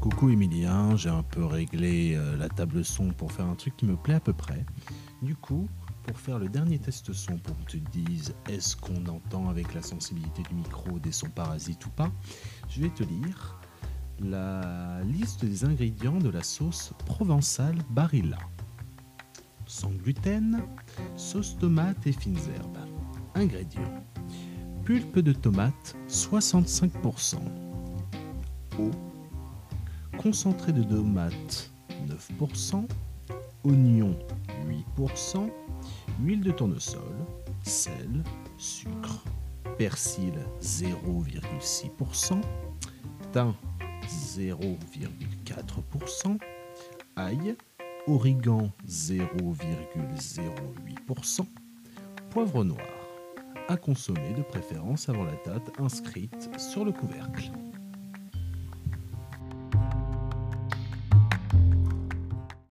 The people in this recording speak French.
Coucou Emilien, j'ai un peu réglé euh, la table son pour faire un truc qui me plaît à peu près. Du coup, pour faire le dernier test son pour que tu te dises est-ce qu'on entend avec la sensibilité du micro des sons parasites ou pas, je vais te lire la liste des ingrédients de la sauce provençale Barilla. Sans gluten, sauce tomate et fines herbes. Ingrédients pulpe de tomate 65%, eau, concentré de tomate 9%, oignon 8%, huile de tournesol, sel, sucre, persil 0,6%, thym 0,4%, ail, origan 0,08%, poivre noir à consommer de préférence avant la date inscrite sur le couvercle.